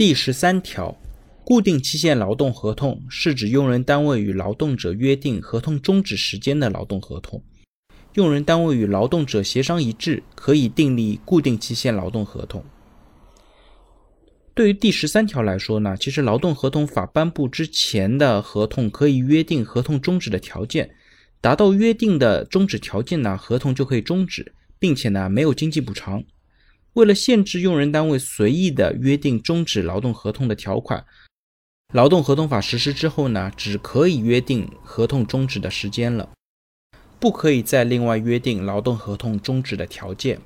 第十三条，固定期限劳动合同是指用人单位与劳动者约定合同终止时间的劳动合同。用人单位与劳动者协商一致，可以订立固定期限劳动合同。对于第十三条来说呢，其实劳动合同法颁布之前的合同可以约定合同终止的条件，达到约定的终止条件呢，合同就可以终止，并且呢没有经济补偿。为了限制用人单位随意的约定终止劳动合同的条款，劳动合同法实施之后呢，只可以约定合同终止的时间了。不可以再另外约定劳动合同终止的条件。